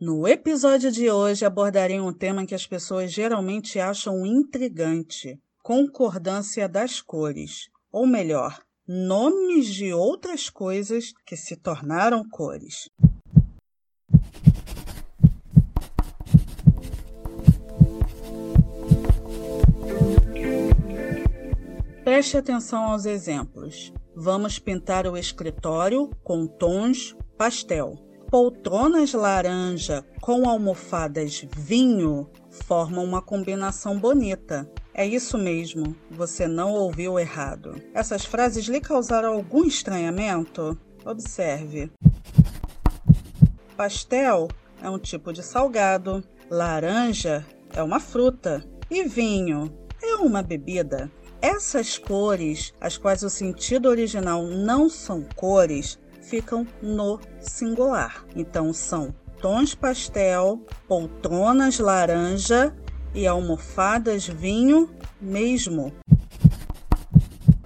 No episódio de hoje abordarei um tema que as pessoas geralmente acham intrigante: concordância das cores, ou melhor, nomes de outras coisas que se tornaram cores. Preste atenção aos exemplos. Vamos pintar o escritório com tons pastel poltronas laranja com almofadas vinho formam uma combinação bonita. É isso mesmo, você não ouviu errado. Essas frases lhe causaram algum estranhamento? Observe. Pastel é um tipo de salgado, laranja é uma fruta e vinho é uma bebida. Essas cores, as quais o sentido original não são cores, ficam no singular. Então são tons pastel, poltronas laranja e almofadas vinho mesmo.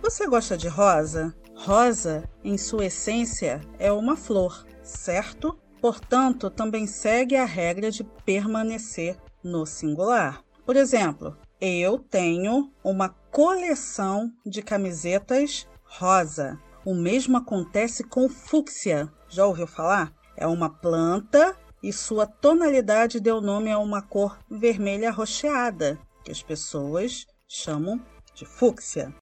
Você gosta de rosa? Rosa, em sua essência, é uma flor, certo? Portanto, também segue a regra de permanecer no singular. Por exemplo, eu tenho uma coleção de camisetas rosa. O mesmo acontece com fúcsia. Já ouviu falar? É uma planta e sua tonalidade deu nome a uma cor vermelha rocheada, que as pessoas chamam de fúcsia.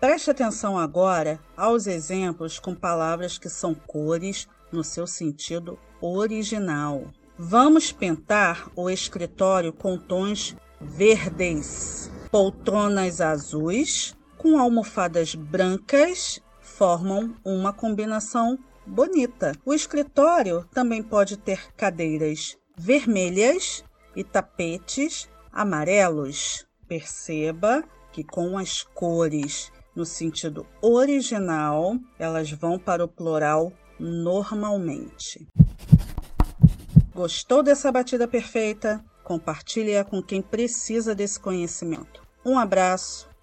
Preste atenção agora aos exemplos com palavras que são cores no seu sentido original. Vamos pintar o escritório com tons verdes, poltronas azuis, com almofadas brancas formam uma combinação bonita. O escritório também pode ter cadeiras vermelhas e tapetes amarelos. Perceba que com as cores no sentido original, elas vão para o plural normalmente. Gostou dessa batida perfeita? Compartilhe-a com quem precisa desse conhecimento. Um abraço